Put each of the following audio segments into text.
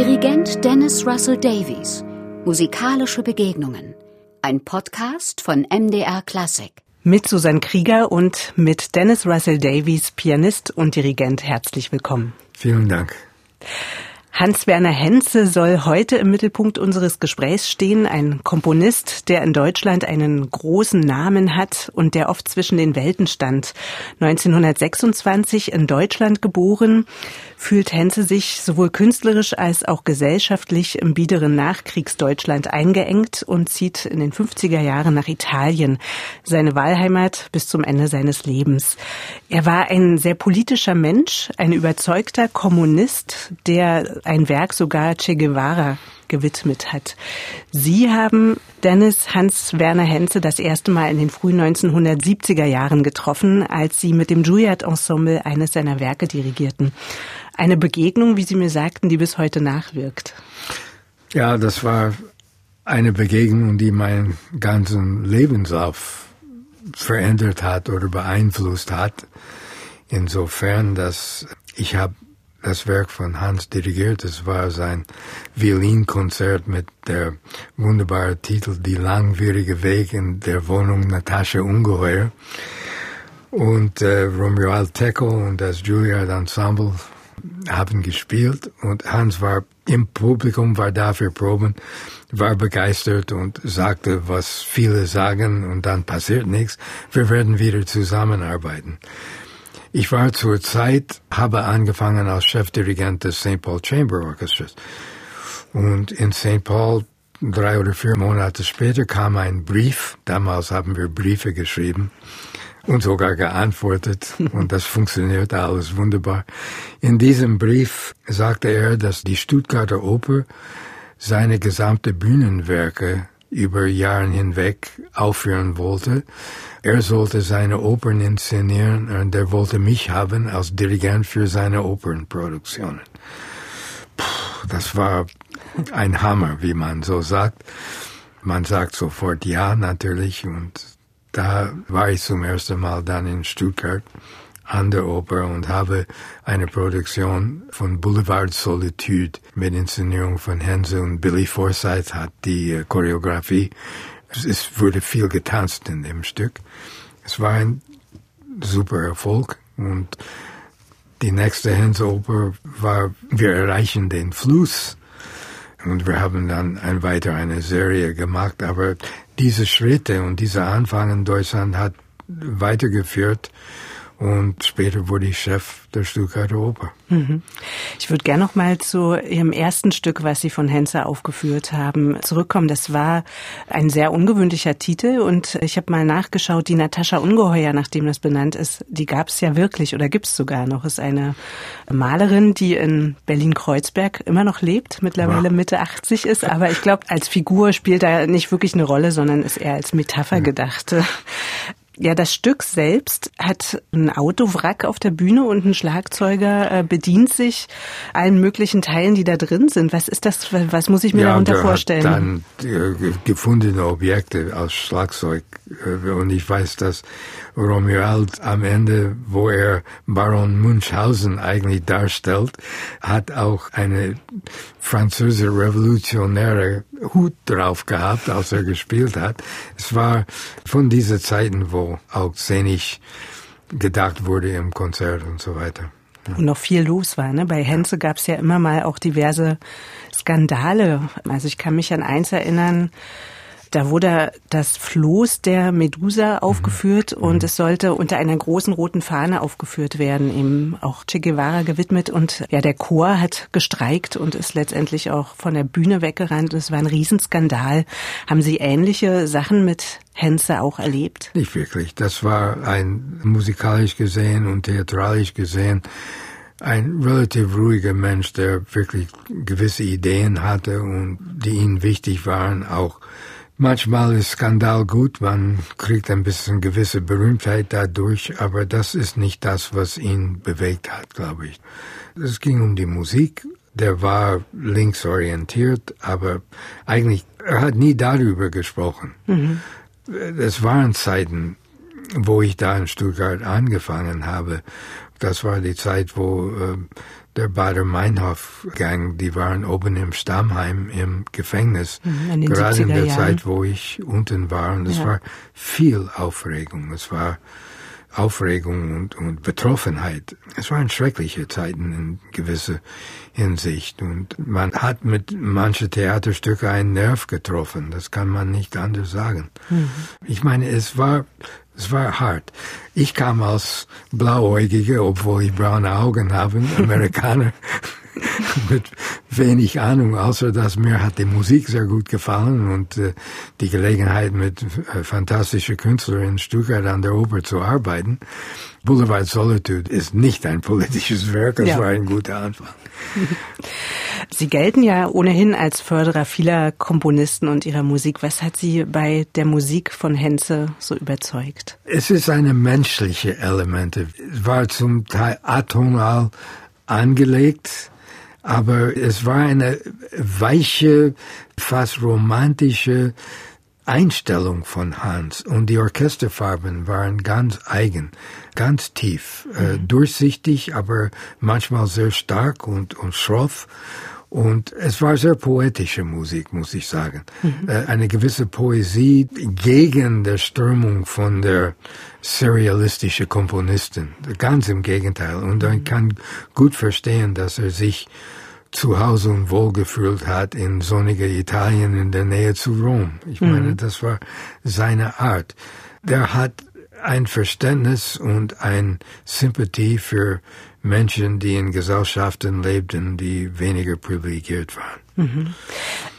Dirigent Dennis Russell Davies. Musikalische Begegnungen. Ein Podcast von MDR Classic. Mit Susanne Krieger und mit Dennis Russell Davies, Pianist und Dirigent. Herzlich willkommen. Vielen Dank. Hans-Werner Henze soll heute im Mittelpunkt unseres Gesprächs stehen, ein Komponist, der in Deutschland einen großen Namen hat und der oft zwischen den Welten stand. 1926 in Deutschland geboren, fühlt Henze sich sowohl künstlerisch als auch gesellschaftlich im biederen Nachkriegsdeutschland eingeengt und zieht in den 50er Jahren nach Italien, seine Wahlheimat bis zum Ende seines Lebens. Er war ein sehr politischer Mensch, ein überzeugter Kommunist, der ein Werk sogar Che Guevara gewidmet hat. Sie haben Dennis Hans-Werner Henze das erste Mal in den frühen 1970er Jahren getroffen, als Sie mit dem Juilliard-Ensemble eines seiner Werke dirigierten. Eine Begegnung, wie Sie mir sagten, die bis heute nachwirkt. Ja, das war eine Begegnung, die meinen ganzen Lebenslauf verändert hat oder beeinflusst hat. Insofern, dass ich habe das Werk von Hans dirigiert. Es war sein Violinkonzert mit der wunderbaren Titel Die langwierige Weg in der Wohnung Natascha Ungeheuer. Und äh, Romeo Alteco und das Juilliard Ensemble haben gespielt und Hans war im Publikum, war da für Proben, war begeistert und sagte, was viele sagen und dann passiert nichts. Wir werden wieder zusammenarbeiten. Ich war zur Zeit, habe angefangen als Chefdirigent des St. Paul Chamber Orchestras. Und in St. Paul, drei oder vier Monate später, kam ein Brief. Damals haben wir Briefe geschrieben und sogar geantwortet. Und das funktioniert alles wunderbar. In diesem Brief sagte er, dass die Stuttgarter Oper seine gesamte Bühnenwerke über Jahre hinweg aufführen wollte. Er sollte seine Opern inszenieren und er wollte mich haben als Dirigent für seine Opernproduktionen. Puh, das war ein Hammer, wie man so sagt. Man sagt sofort ja, natürlich. Und da war ich zum ersten Mal dann in Stuttgart an der Oper und habe eine Produktion von Boulevard Solitude mit Inszenierung von Hense und Billy Forsyth hat die äh, Choreografie. Es wurde viel getanzt in dem Stück. Es war ein super Erfolg und die nächste Hense-Oper war, wir erreichen den Fluss und wir haben dann ein weiter eine Serie gemacht, aber diese Schritte und dieser Anfang in Deutschland hat weitergeführt und später wurde ich Chef der Stuttgarter Oper. Mhm. Ich würde gerne noch mal zu Ihrem ersten Stück, was Sie von Henze aufgeführt haben, zurückkommen. Das war ein sehr ungewöhnlicher Titel und ich habe mal nachgeschaut, die Natascha Ungeheuer, nachdem das benannt ist, die gab es ja wirklich oder gibt es sogar noch. Ist eine Malerin, die in Berlin-Kreuzberg immer noch lebt, mittlerweile wow. Mitte 80 ist, aber ich glaube, als Figur spielt da nicht wirklich eine Rolle, sondern ist eher als Metapher mhm. gedacht. Ja, das Stück selbst hat ein Autowrack auf der Bühne und ein Schlagzeuger äh, bedient sich allen möglichen Teilen, die da drin sind. Was ist das? Was muss ich mir ja, darunter vorstellen? Dann äh, gefundene Objekte als Schlagzeug und ich weiß, dass Romeo Alt am Ende, wo er Baron Munchausen eigentlich darstellt, hat auch eine französische revolutionäre Hut drauf gehabt, als er gespielt hat. Es war von diesen Zeiten, wo auch szenig gedacht wurde im Konzert und so weiter. Und noch viel los war. Ne? Bei Henze gab es ja immer mal auch diverse Skandale. Also ich kann mich an eins erinnern, da wurde das Floß der Medusa aufgeführt mhm. und mhm. es sollte unter einer großen roten Fahne aufgeführt werden, eben auch Che Guevara gewidmet. Und ja, der Chor hat gestreikt und ist letztendlich auch von der Bühne weggerannt. Es war ein Riesenskandal. Haben Sie ähnliche Sachen mit Henze auch erlebt? Nicht wirklich. Das war ein musikalisch gesehen und theatralisch gesehen ein relativ ruhiger Mensch, der wirklich gewisse Ideen hatte und die ihm wichtig waren, auch Manchmal ist Skandal gut, man kriegt ein bisschen gewisse Berühmtheit dadurch, aber das ist nicht das, was ihn bewegt hat, glaube ich. Es ging um die Musik. Der war linksorientiert, aber eigentlich, er hat nie darüber gesprochen. Mhm. Es waren Zeiten, wo ich da in Stuttgart angefangen habe, Das war die Zeit, wo äh, der Bader-Meinhof-Gang, die waren oben im Stammheim im Gefängnis. Mhm, in gerade in der Jahren. Zeit, wo ich unten war. Und es Ja. war viel Aufregung. Es war Aufregung und, und Betroffenheit. Es waren schreckliche Zeiten in gewisser Hinsicht. Und man hat mit manchen Theaterstücke einen Nerv getroffen. Das kann man nicht anders sagen. Ich meine, es war, es war hart. Ich kam als Blauäugige, obwohl ich braune Augen habe, Amerikaner. mit wenig Ahnung, außer dass mir hat die Musik sehr gut gefallen und äh, die Gelegenheit mit äh, fantastischen Künstlern in Stuttgart an der Oper zu arbeiten. Boulevard Solitude ist nicht ein politisches Werk, das Ja. war ein guter Anfang. Sie gelten ja ohnehin als Förderer vieler Komponisten und ihrer Musik. Was hat Sie bei der Musik von Henze so überzeugt? Es ist eine menschliche Elemente. Es war zum Teil atonal angelegt, aber es war eine weiche, fast romantische Einstellung von Hans. Und die Orchesterfarben waren ganz eigen, ganz tief, äh, durchsichtig, aber manchmal sehr stark und, und schroff. Und es war sehr poetische Musik, muss ich sagen. Äh, eine gewisse Poesie gegen der Strömung von der serialistischen Komponistin. Ganz im Gegenteil. Und man kann gut verstehen, dass er sich zu Hause und wohlgefühlt hat in sonniger Italien in der Nähe zu Rom. Ich meine, das war seine Art. Der hat ein Verständnis und ein Sympathie für Menschen, die in Gesellschaften lebten, die weniger privilegiert waren.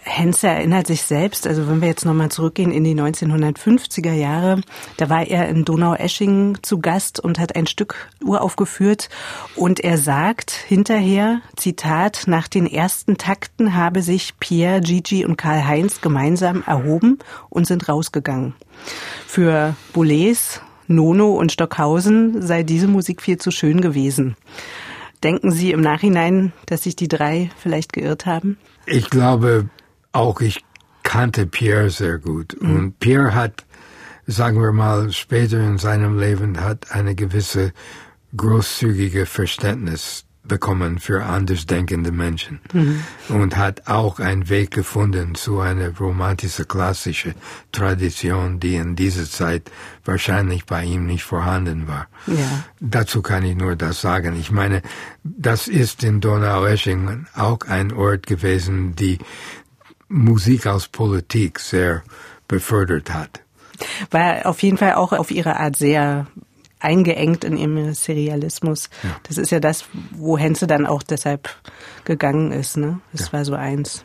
Henze erinnert sich selbst, also wenn wir jetzt nochmal zurückgehen in die 1950er Jahre, da war er in Donaueschingen zu Gast und hat ein Stück uraufgeführt und er sagt hinterher, Zitat, nach den ersten Takten habe sich Pierre, Gigi und Karl-Heinz gemeinsam erhoben und sind rausgegangen. Für Boulez, Nono und Stockhausen sei diese Musik viel zu schön gewesen. Denken Sie im Nachhinein, dass sich die drei vielleicht geirrt haben? Ich glaube auch, ich kannte Pierre sehr gut. Und Pierre hat, sagen wir mal, später in seinem Leben hat eine gewisse großzügige Verständnis bekommen für andersdenkende Menschen und hat auch einen Weg gefunden zu einer romantischen klassischen Tradition, die in dieser Zeit wahrscheinlich bei ihm nicht vorhanden war. Ja. Dazu kann ich nur das sagen. Ich meine, das ist in Donaueschingen auch ein Ort gewesen, die Musik als Politik sehr befördert hat. War auf jeden Fall auch auf ihre Art sehr eingeengt in ihrem Serialismus. Das ist ja das, wo Henze dann auch deshalb gegangen ist. Ne? Das war so eins.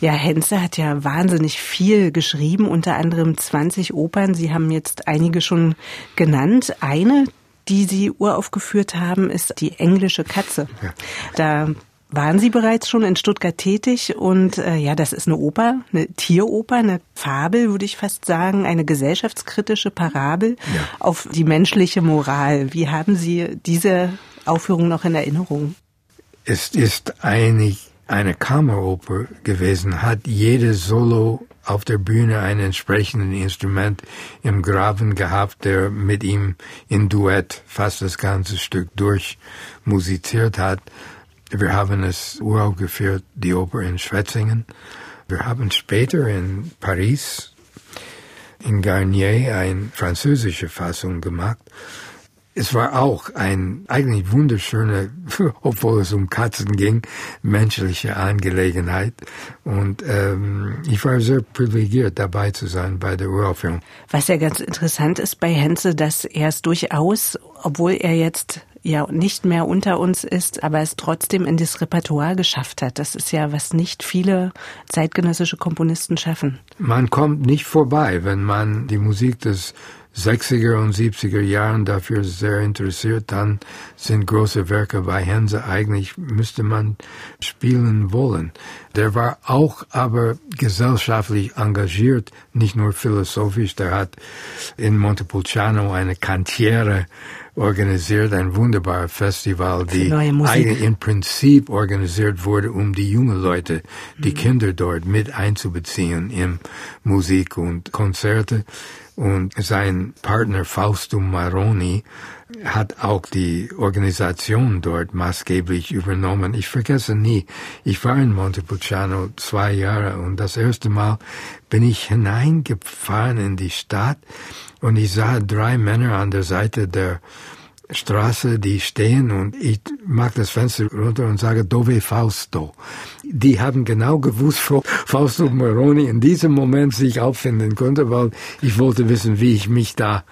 Ja, Henze hat ja wahnsinnig viel geschrieben, unter anderem 20 Opern. Sie haben jetzt einige schon genannt. Eine, die Sie uraufgeführt haben, ist die englische Katze. Ja. Da waren Sie bereits schon in Stuttgart tätig und äh, ja, das ist eine Oper, eine Tieroper, eine Fabel, würde ich fast sagen, eine gesellschaftskritische Parabel Ja. auf die menschliche Moral. Wie haben Sie diese Aufführung noch in Erinnerung? Es ist eigentlich eine Kammeroper gewesen, hat jede Solo auf der Bühne ein entsprechendes Instrument im Graben gehabt, der mit ihm in Duett fast das ganze Stück durch musiziert hat. Wir haben es uraufgeführt, die Oper in Schwetzingen. Wir haben später in Paris, in Garnier, eine französische Fassung gemacht. Es war auch ein eigentlich wunderschöne, obwohl es um Katzen ging, menschliche Angelegenheit. Und ähm, ich war sehr privilegiert, dabei zu sein bei der Uraufführung. Was ja ganz interessant ist bei Henze, dass er es durchaus, obwohl er jetzt ja nicht mehr unter uns ist, aber es trotzdem in das Repertoire geschafft hat. Das ist ja, was nicht viele zeitgenössische Komponisten schaffen. Man kommt nicht vorbei, wenn man die Musik des 60er und 70er Jahren dafür sehr interessiert, dann sind große Werke bei Hense eigentlich, müsste man spielen wollen. Der war auch aber gesellschaftlich engagiert, nicht nur philosophisch. Der hat in Montepulciano eine Cantiere organisiert, ein wunderbares Festival, die im Prinzip organisiert wurde, um die jungen Leute, die Kinder dort mit einzubeziehen in Musik und Konzerte. Und sein Partner Fausto Maroni hat auch die Organisation dort maßgeblich übernommen. Ich vergesse nie, ich war in Montepulciano zwei Jahre und das erste Mal bin ich hineingefahren in die Stadt und ich sah drei Männer an der Seite der Straße, die stehen und ich mag das Fenster runter und sage Dove Fausto. Die haben genau gewusst, wo Fausto Moroni in diesem Moment sich auffinden konnte, weil ich wollte wissen, wie ich mich da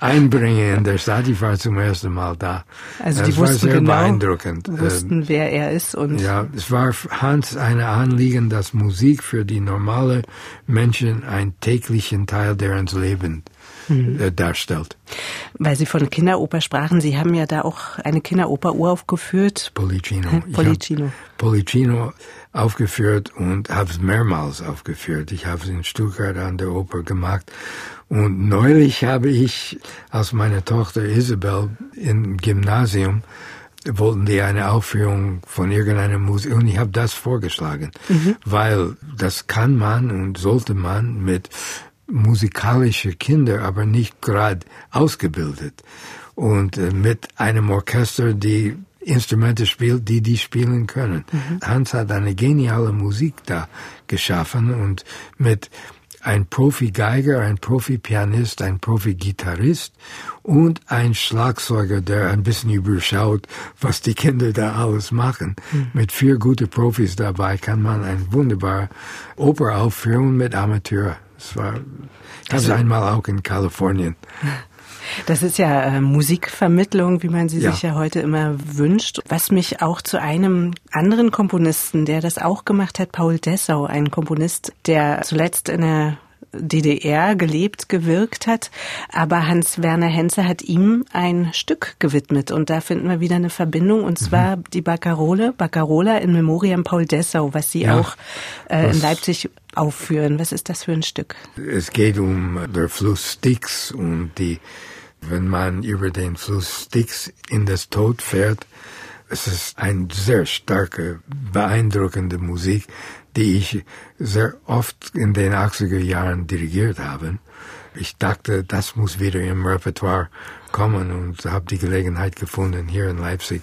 einbringe in der Stadt. Ich war zum ersten Mal da. Also die das wussten war sehr genau, beeindruckend. wussten, Ähm, wer er ist und ja, es war Hans ein Anliegen, dass Musik für die normale Menschen einen täglichen Teil derens Leben äh, darstellt. weil Sie von Kinderoper sprachen, Sie haben ja da auch eine Kinderoper uraufgeführt. Policino. Policino. Policino aufgeführt und habe es mehrmals aufgeführt. Ich habe es in Stuttgart an der Oper gemacht. Und neulich habe ich, als meine Tochter Isabel im Gymnasium, wollten die eine Aufführung von irgendeiner Musik und ich habe das vorgeschlagen, weil das kann man und sollte man mit musikalische Kinder, aber nicht gerade ausgebildet und äh, mit einem Orchester, die Instrumente spielt, die die spielen können. Hans hat eine geniale Musik da geschaffen und mit ein Profi-Geiger, ein Profi-Pianist, ein Profi-Gitarrist und ein Schlagzeuger, der ein bisschen überschaut, was die Kinder da alles machen. Mit vier gute Profis dabei kann man ein wunderbar Oper aufführen mit Amateur. Es war, es einmal auch in Kalifornien. Das ist ja äh, Musikvermittlung, wie man sie Ja. sich ja heute immer wünscht. Was mich auch zu einem anderen Komponisten, der das auch gemacht hat, Paul Dessau, ein Komponist, der zuletzt in der DDR gelebt, gewirkt hat. Aber Hans-Werner Henze hat ihm ein Stück gewidmet. Und da finden wir wieder eine Verbindung. Und zwar Mhm. die Baccarole, Baccarola in Memoriam Paul Dessau, was Sie Ja. auch äh, in Leipzig aufführen. Was ist das für ein Stück? Es geht um der Fluss Styx und die, wenn man über den Fluss Styx in das Tod fährt, es ist eine sehr starke, beeindruckende Musik, die ich sehr oft in den 80er Jahren dirigiert habe. Ich dachte, das muss wieder im Repertoire kommen und habe die Gelegenheit gefunden hier in Leipzig.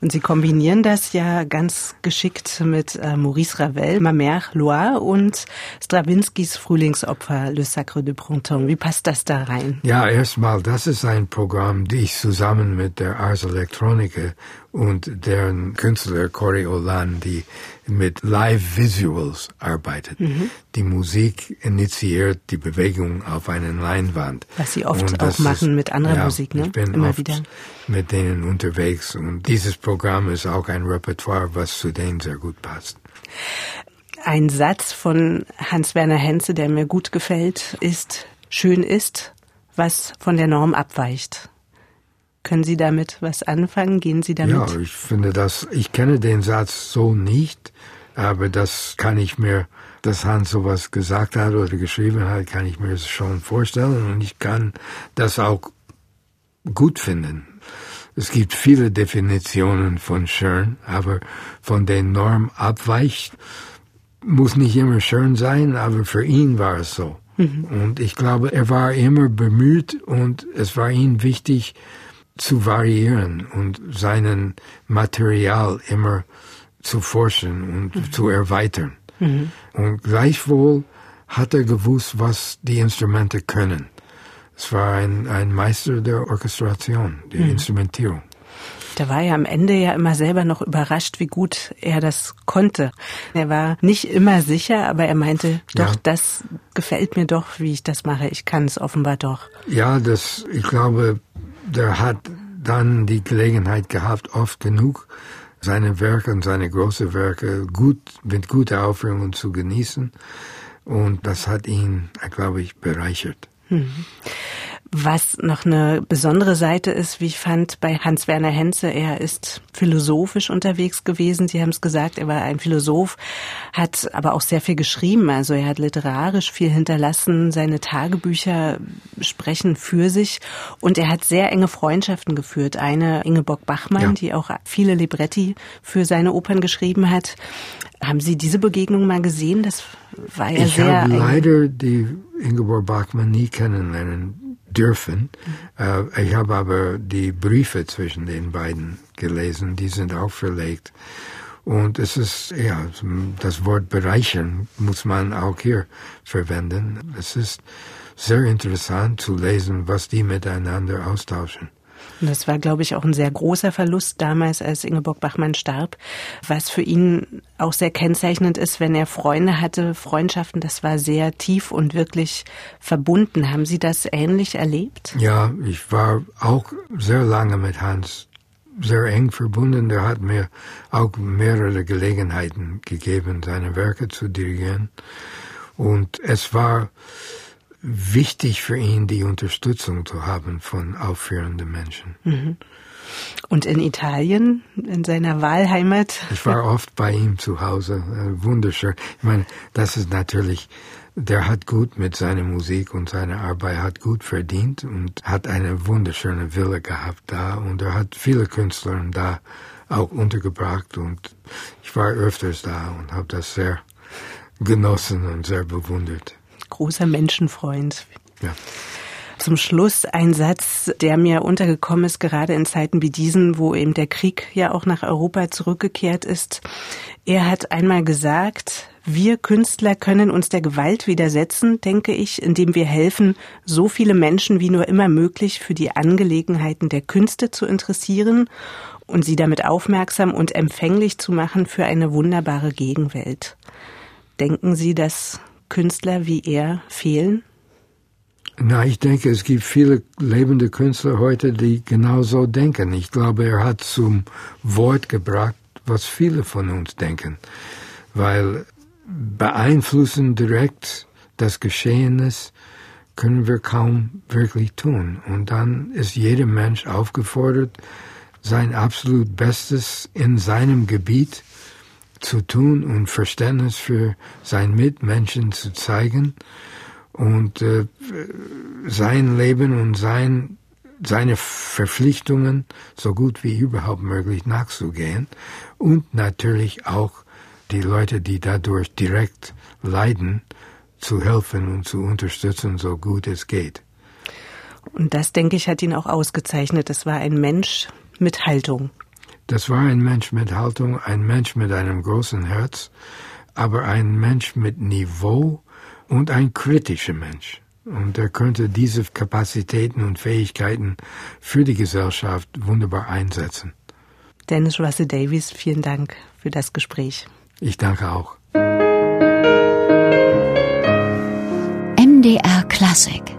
Und Sie kombinieren das ja ganz geschickt mit äh, Maurice Ravel, Ma Mère Loire und Strawinskys Frühlingsopfer Le Sacre de Printemps. Wie passt das da rein? Ja, erstmal, das ist ein Programm, die ich zusammen mit der Ars Electronica und deren Künstler Cory Olan, die mit Live Visuals arbeitet. Die Musik initiiert die Bewegung auf einen Leinwand. Was Sie oft auch machen mit anderer ja, Musik, ne? Ich bin Immer wieder. mit denen unterwegs und dieses Programm ist auch ein Repertoire, was zu denen sehr gut passt. Ein Satz von Hans-Werner Henze, der mir gut gefällt, ist, schön ist, was von der Norm abweicht. Können Sie damit was anfangen? Gehen Sie damit? Ja, ich finde das, ich kenne den Satz so nicht, aber das kann ich mir, dass Hans sowas gesagt hat oder geschrieben hat, kann ich mir schon vorstellen und ich kann das auch gut finden. Es gibt viele Definitionen von schön, aber von der Norm abweicht, muss nicht immer schön sein, aber für ihn war es so. Und ich glaube, er war immer bemüht und es war ihm wichtig zu variieren und seinen Material immer zu forschen und zu erweitern. Und gleichwohl hat er gewusst, was die Instrumente können. Es war ein, ein Meister der Orchestration, der Instrumentierung. Da war er am Ende ja immer selber noch überrascht, wie gut er das konnte. Er war nicht immer sicher, aber er meinte, doch, Ja. das gefällt mir doch, wie ich das mache. Ich kann es offenbar doch. Ja, das, ich glaube, der hat dann die Gelegenheit gehabt, oft genug seine Werke und seine großen Werke gut, mit guter Aufführung zu genießen. Und das hat ihn, glaube ich, bereichert. Was noch eine besondere Seite ist, wie ich fand, bei Hans-Werner Henze, er ist philosophisch unterwegs gewesen. Sie haben es gesagt, er war ein Philosoph, hat aber auch sehr viel geschrieben. Also er hat literarisch viel hinterlassen. Seine Tagebücher sprechen für sich. Und er hat sehr enge Freundschaften geführt. Eine Ingeborg Bachmann, ja. die auch viele Libretti für seine Opern geschrieben hat. Haben Sie diese Begegnung mal gesehen? Das war ja ich sehr. Ich habe leider die Ingeborg Bachmann nie kennenlernen dürfen. Mhm. ich habe aber die Briefe zwischen den beiden gelesen, die sind auch verlegt. Und es ist, ja, das Wort bereichern muss man auch hier verwenden. Es ist sehr interessant zu lesen, was die miteinander austauschen. Und das war, glaube ich, auch ein sehr großer Verlust damals, als Ingeborg Bachmann starb. Was für ihn auch sehr kennzeichnend ist, wenn er Freunde hatte, Freundschaften, das war sehr tief und wirklich verbunden. Haben Sie das ähnlich erlebt? Ja, ich war auch sehr lange mit Hans sehr eng verbunden. Der hat mir auch mehrere Gelegenheiten gegeben, seine Werke zu dirigieren. Und es war wichtig für ihn, die Unterstützung zu haben von aufführenden Menschen. Mhm. Und in Italien, in seiner Wahlheimat? Ich war oft bei ihm zu Hause. Äh, wunderschön. Ich meine, das ist natürlich, der hat gut mit seiner Musik und seiner Arbeit hat gut verdient und hat eine wunderschöne Villa gehabt da und er hat viele Künstler da auch untergebracht und ich war öfters da und habe das sehr genossen und sehr bewundert großer Menschenfreund. Ja. Zum Schluss ein Satz, der mir untergekommen ist, gerade in Zeiten wie diesen, wo eben der Krieg ja auch nach Europa zurückgekehrt ist. Er hat einmal gesagt, wir Künstler können uns der Gewalt widersetzen, denke ich, indem wir helfen, so viele Menschen wie nur immer möglich für die Angelegenheiten der Künste zu interessieren und sie damit aufmerksam und empfänglich zu machen für eine wunderbare Gegenwelt. Denken Sie, dass Künstler wie er fehlen? Na, ich denke, es gibt viele lebende Künstler heute, die genau so denken. Ich glaube, er hat zum Wort gebracht, was viele von uns denken. Weil beeinflussen direkt das Geschehenes können wir kaum wirklich tun. Und dann ist jeder Mensch aufgefordert, sein absolut Bestes in seinem Gebiet zu tun und Verständnis für sein Mitmenschen zu zeigen und äh, sein Leben und sein, seine Verpflichtungen so gut wie überhaupt möglich nachzugehen und natürlich auch die Leute, die dadurch direkt leiden, zu helfen und zu unterstützen, so gut es geht. Und das, denke ich, hat ihn auch ausgezeichnet. Das war ein Mensch mit Haltung. Das war ein Mensch mit Haltung, ein Mensch mit einem großen Herz, aber ein Mensch mit Niveau und ein kritischer Mensch. Und er könnte diese Kapazitäten und Fähigkeiten für die Gesellschaft wunderbar einsetzen. Dennis Russell Davies, vielen Dank für das Gespräch. Ich danke auch. MDR Klassik